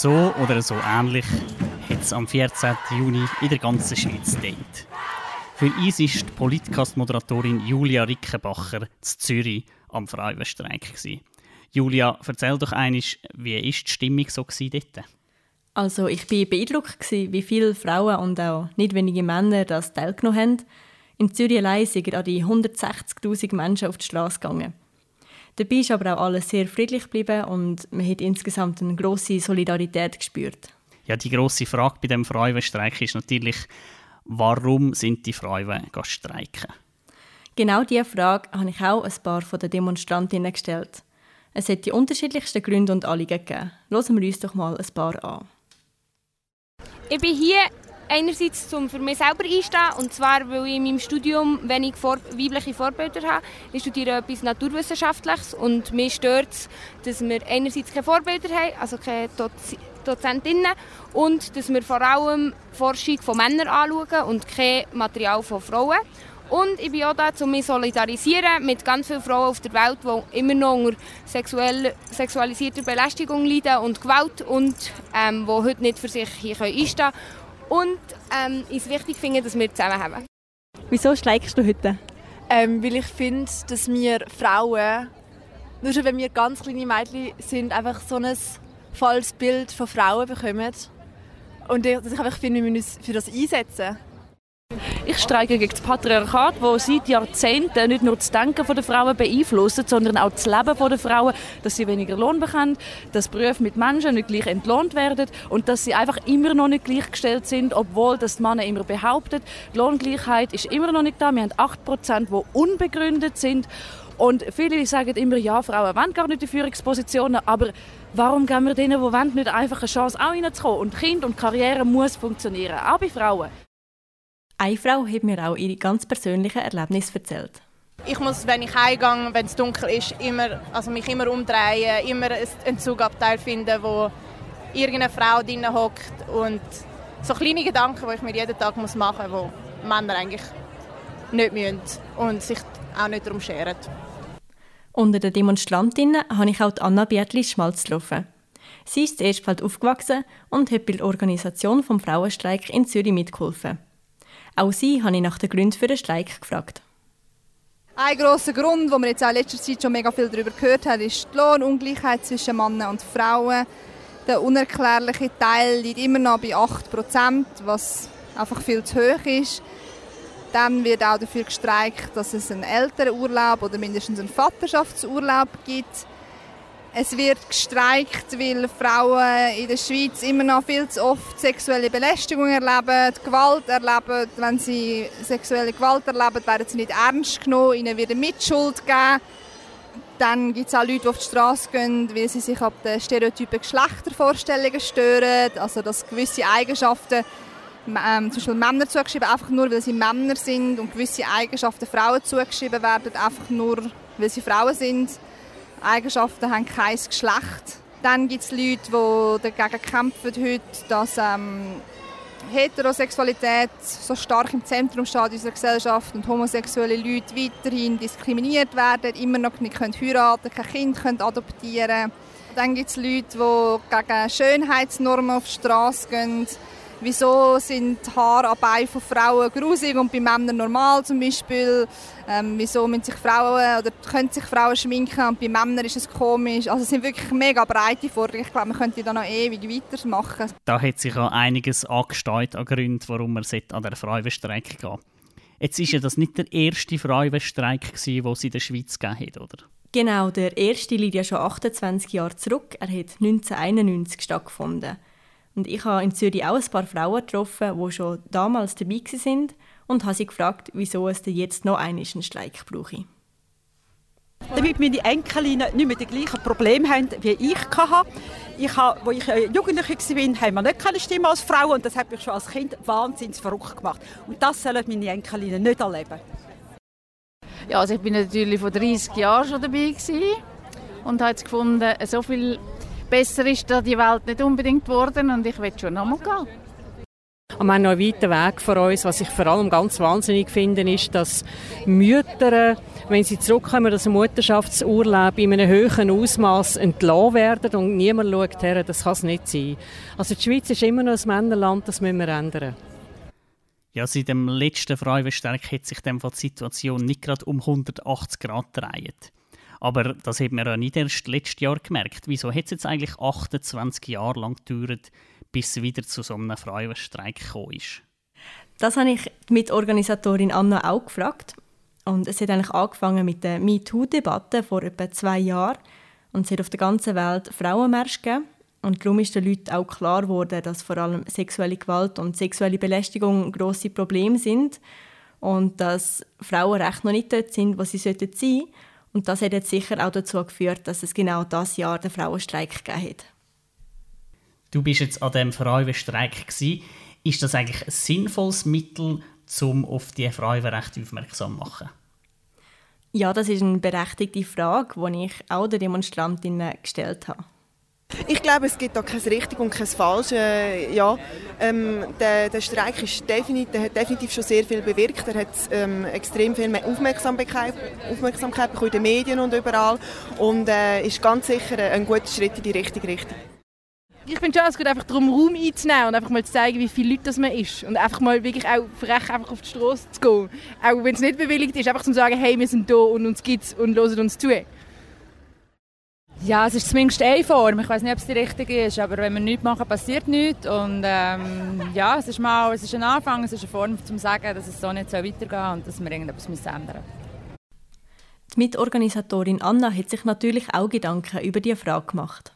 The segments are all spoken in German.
So oder so ähnlich hat es am 14. Juni in der ganzen Schweiz gedient. Für uns war die Politcast-Moderatorin Julia Rickenbacher zu Zürich am Frauenstreik. Julia, erzähl doch einmal, wie war die Stimmung so dort? Also ich war beeindruckt, wie viele Frauen und auch nicht wenige Männer das teilgenommen haben. In Zürich allein sind an die 160'000 Menschen auf die Straße gegangen. Dabei ist aber auch alles sehr friedlich geblieben und man hat insgesamt eine grosse Solidarität gespürt. Ja, die grosse Frage bei dem Frauenstreik ist natürlich, warum sind die Frauen streiken? Genau diese Frage habe ich auch ein paar von den Demonstrantinnen gestellt. Es hat die unterschiedlichsten Gründe und Anliegen gegeben. Hören wir uns doch mal ein paar an. Ich bin hier einerseits zum für mich selber einstehen und zwar, weil ich in meinem Studium wenig vor weibliche Vorbilder habe. Ich studiere etwas Naturwissenschaftliches und mich stört es, dass wir einerseits keine Vorbilder haben, also keine Doz Dozentinnen und dass wir vor allem Forschung von Männern anschauen und kein Material von Frauen. Und ich bin auch da, um mich solidarisieren mit ganz vielen Frauen auf der Welt, die immer noch unter sexuell, sexualisierter Belästigung leiden und Gewalt und ähm, die heute nicht für sich hier einstehen können. Und ähm, ich es wichtig finde, dass wir zusammen haben. Wieso streikst du heute? Ähm, weil ich finde, dass wir Frauen, nur schon wenn wir ganz kleine Mädchen sind, einfach so ein falsches Bild von Frauen bekommen. Und ich, dass ich einfach finde, wir müssen uns für das einsetzen. Ich streike gegen das Patriarchat, das seit Jahrzehnten nicht nur das Denken der Frauen beeinflusst, sondern auch das Leben der Frauen, dass sie weniger Lohn bekommen, dass Berufe mit Menschen nicht gleich entlohnt werden und dass sie einfach immer noch nicht gleichgestellt sind, obwohl das die Männer immer behaupten. Die Lohngleichheit ist immer noch nicht da. Wir haben 8%, die unbegründet sind. Und viele sagen immer, ja, Frauen wollen gar nicht die Führungspositionen, aber warum geben wir denen, die wollen, nicht einfach eine Chance, auch reinzukommen? Und Kind und Karriere muss funktionieren, auch bei Frauen. Eine Frau hat mir auch ihre ganz persönlichen Erlebnisse erzählt. Ich muss, wenn ich heimgehe, wenn es dunkel ist, immer, also mich immer umdrehen, immer einen Zugabteil finden, wo irgendeine Frau drin hockt und so kleine Gedanken, die ich mir jeden Tag muss machen muss, die Männer eigentlich nicht müssen und sich auch nicht darum scheren. Unter den Demonstrantinnen habe ich auch Anna Biertli Schmalz getroffen. Sie ist in Erstfeld aufgewachsen und hat bei der Organisation des Frauenstreik in Zürich mitgeholfen. Auch sie habe ich nach den Gründen für den Streik gefragt. Ein grosser Grund, wo man jetzt auch in letzter Zeit schon mega viel darüber gehört hat, ist die Lohnungleichheit zwischen Männern und Frauen. Der unerklärliche Teil liegt immer noch bei 8%, was einfach viel zu hoch ist. Dann wird auch dafür gestreikt, dass es einen Elternurlaub oder mindestens einen Vaterschaftsurlaub gibt. Es wird gestreikt, weil Frauen in der Schweiz immer noch viel zu oft sexuelle Belästigung erleben, Gewalt erleben. Wenn sie sexuelle Gewalt erleben, werden sie nicht ernst genommen, ihnen wird eine Mitschuld gegeben. Dann gibt es auch Leute, die auf die Straße gehen, weil sie sich ab den stereotypen Geschlechtervorstellungen stören. Also dass gewisse Eigenschaften ähm, zum Beispiel Männer zugeschrieben, einfach nur weil sie Männer sind und gewisse Eigenschaften Frauen zugeschrieben werden, einfach nur weil sie Frauen sind. Eigenschaften haben kein Geschlecht. Dann gibt es Leute, die dagegen kämpfen heute, dass ähm, Heterosexualität so stark im Zentrum steht unserer Gesellschaft und homosexuelle Leute weiterhin diskriminiert werden, immer noch nicht können heiraten kein Kind können adoptieren können. Dann gibt es Leute, die gegen Schönheitsnormen auf die Straße gehen Wieso sind Haare an Beinen von Frauen grusig und bei Männern normal zum Beispiel? Ähm, wieso müssen sich Frauen oder können sich Frauen schminken und bei Männern ist es komisch? Also es sind wirklich mega breite Forderungen. Ich glaube, man könnte da noch ewig weitermachen. Da hat sich auch einiges angesteuert an Gründen, warum man an der Frauenstreik gehen Jetzt ist ja das nicht der erste Frauenstreik, den es in der Schweiz gegeben hat, oder? Genau, der erste liegt ja schon 28 Jahre zurück. Er hat 1991 stattgefunden. Und ich habe in Zürich auch ein paar Frauen getroffen, die schon damals dabei waren und habe sie gefragt, wieso es denn jetzt noch einen Streik brauche. Damit meine Enkelinnen nicht mehr die gleichen Probleme haben, wie ich hatte. Ich habe, als ich Jugendliche war, haben wir nicht keine Stimme als Frau und das hat mich schon als Kind wahnsinnig verrückt gemacht. Und das sollen meine Enkelinnen nicht erleben. Ja, also ich bin natürlich vor 30 Jahren schon dabei gewesen und habe gefunden, so viel besser ist da die Welt nicht unbedingt geworden und ich will schon nochmal gehen. Aber wir haben noch einen weiten Weg vor uns. Was ich vor allem ganz wahnsinnig finde, ist, dass Mütter, wenn sie zurückkommen aus dem Mutterschaftsurlaub, in einem höheren Ausmaß entlassen werden und niemand schaut her, das kann es nicht sein. Also die Schweiz ist immer noch ein Männerland, das müssen wir ändern. Ja, seit dem letzten Frauenstreik hat sich die Situation nicht gerade um 180 Grad gedreht. Aber das hat man ja nicht erst letztes Jahr gemerkt. Wieso hat es jetzt eigentlich 28 Jahre lang gedauert, bis es wieder zu so einem Frauenstreik gekommen ist? Das habe ich mit Organisatorin Anna auch gefragt. Und es hat eigentlich angefangen mit der MeToo-Debatte vor etwa zwei Jahren. Und es hat auf der ganzen Welt Frauenmärsche gegeben. Und darum ist den Leuten auch klar geworden, dass vor allem sexuelle Gewalt und sexuelle Belästigung grosse Probleme sind und dass Frauenrechte noch nicht dort sind, wo sie sein sollten. Und das hat jetzt sicher auch dazu geführt, dass es genau das Jahr den Frauenstreik gegeben hat. Du bist jetzt an dem Frauenstreik Ist das eigentlich ein sinnvolles Mittel, um auf die Frauenrechte aufmerksam zu machen? Ja, das ist eine berechtigte Frage, die ich auch den Demonstrantinnen gestellt habe. Ich glaube, es gibt da kein richtig und kein falsch. Äh, ja, ähm, der, der Streik ist definitiv, der hat definitiv schon sehr viel bewirkt. Er hat ähm, extrem viel mehr Aufmerksamkeit, Aufmerksamkeit bekommen in den Medien und überall und äh, ist ganz sicher ein guter Schritt in die richtige Richtung. Ich finde schon, es geht einfach darum, Raum einzunehmen und einfach mal zu zeigen, wie viele Leute man ist. Und einfach mal wirklich auch frech einfach auf die Straße zu gehen. Auch wenn es nicht bewilligt ist, einfach zu sagen, hey, wir sind da und uns gibt's und hören uns zu. Ja, es ist zumindest eine Form. Ich weiß nicht, ob es die richtige ist, aber wenn wir nichts machen, passiert nichts. Und ähm, ja, es ist mal, es ist ein Anfang, es ist eine Form, um zu sagen, dass es so nicht so weitergehen und dass wir irgendetwas ändern müssen. Die Mitorganisatorin Anna hat sich natürlich auch Gedanken über diese Frage gemacht.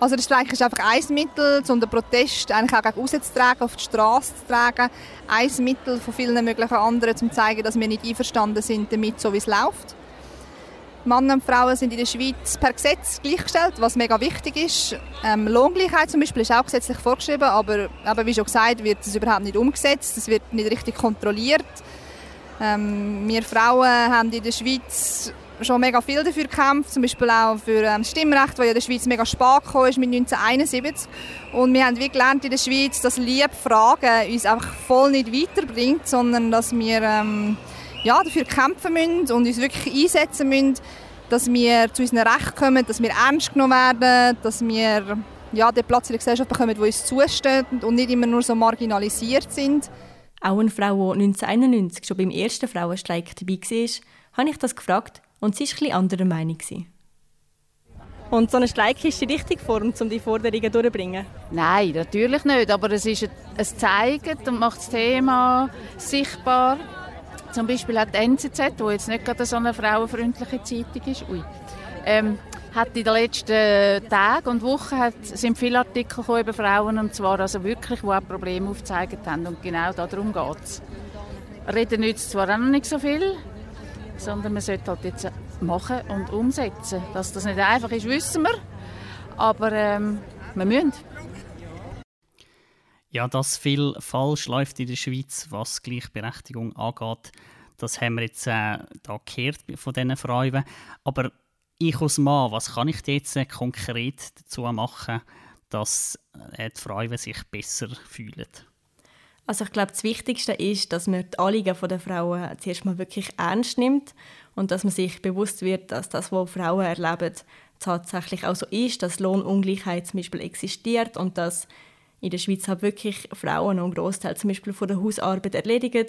Also der Streik ist einfach ein Mittel, um den Protest eigentlich auch gegen rauszutragen, auf die Straße zu tragen. Ein Mittel von vielen möglichen anderen, um zu zeigen, dass wir nicht einverstanden sind damit, so wie es läuft. Männer und Frauen sind in der Schweiz per Gesetz gleichgestellt, was mega wichtig ist. Ähm, Lohngleichheit zum Beispiel ist auch gesetzlich vorgeschrieben, aber, aber wie schon gesagt, wird es überhaupt nicht umgesetzt, es wird nicht richtig kontrolliert. Ähm, wir Frauen haben in der Schweiz schon mega viel dafür gekämpft, zum Beispiel auch für ähm, Stimmrecht, das ja in der Schweiz mega spät gekommen ist mit 1971. Und wir haben wie gelernt in der Schweiz, dass Liebe Fragen uns einfach voll nicht weiterbringt, sondern dass wir ähm, ja, dafür kämpfen müssen und uns wirklich einsetzen müssen, dass wir zu unseren Rechten kommen, dass wir ernst genommen werden, dass wir ja, den Platz in der Gesellschaft bekommen, der uns zusteht und nicht immer nur so marginalisiert sind. Auch eine Frau, die 1991 schon beim ersten Frauenstreik dabei war, habe ich das gefragt und sie war etwas anderer Meinung. Und so ein Streik ist die richtige Form, um die Forderungen durchzubringen? Nein, natürlich nicht. Aber es ist ein Zeigen und macht das Thema sichtbar. Zum Beispiel hat die NZZ, die jetzt nicht gerade so eine frauenfreundliche Zeitung ist, ui, ähm, hat in den letzten Tagen und Wochen hat, sind viele Artikel über Frauen und zwar also wirklich, die auch Probleme aufgezeigt haben und genau darum geht es. Reden nützt zwar auch noch nicht so viel, sondern man sollte halt jetzt machen und umsetzen. Dass das nicht einfach ist, wissen wir, aber ähm, wir müssen. Ja, dass viel falsch läuft in der Schweiz, was Gleichberechtigung angeht, das haben wir jetzt äh, da gehört von diesen Frauen. Aber ich als Mann, was kann ich jetzt äh, konkret dazu machen, dass äh, die Frauen sich besser fühlen? Also ich glaube, das Wichtigste ist, dass man die Anliegen der Frauen zuerst mal wirklich ernst nimmt und dass man sich bewusst wird, dass das, was Frauen erleben, tatsächlich auch so ist, dass Lohnungleichheit zum Beispiel existiert und dass in der Schweiz halt wirklich Frauen einen Großteil zum Beispiel von der Hausarbeit erledigen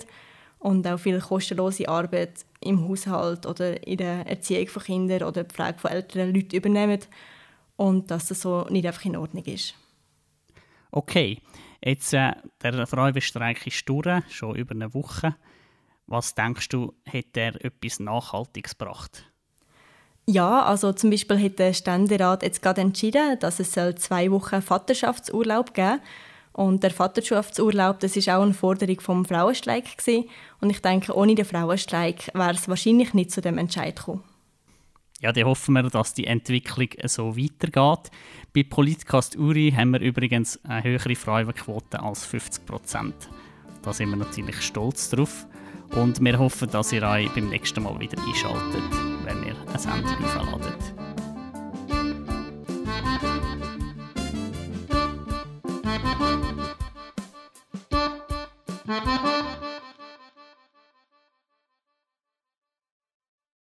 und auch viel kostenlose Arbeit im Haushalt oder in der Erziehung von Kindern oder die Pflege von älteren Leuten übernehmen und dass das so nicht einfach in Ordnung ist. Okay, jetzt äh, der Frauenstreik ist durch, schon über eine Woche. Was denkst du, hat er etwas Nachhaltiges gebracht? Ja, also zum Beispiel hat der Ständerat jetzt gerade entschieden, dass es zwei Wochen Vaterschaftsurlaub geben und der Vaterschaftsurlaub, das ist auch eine Forderung vom Frauenstreik gewesen. und ich denke, ohne den Frauenstreik wäre es wahrscheinlich nicht zu dem Entscheid gekommen. Ja, dann hoffen wir, dass die Entwicklung so weitergeht. Bei Politcast Uri haben wir übrigens eine höhere Frauenquote als 50 Prozent. Da sind wir natürlich stolz drauf. Und wir hoffen, dass ihr euch beim nächsten Mal wieder einschaltet, wenn wir eine Sendung aufladen. Musik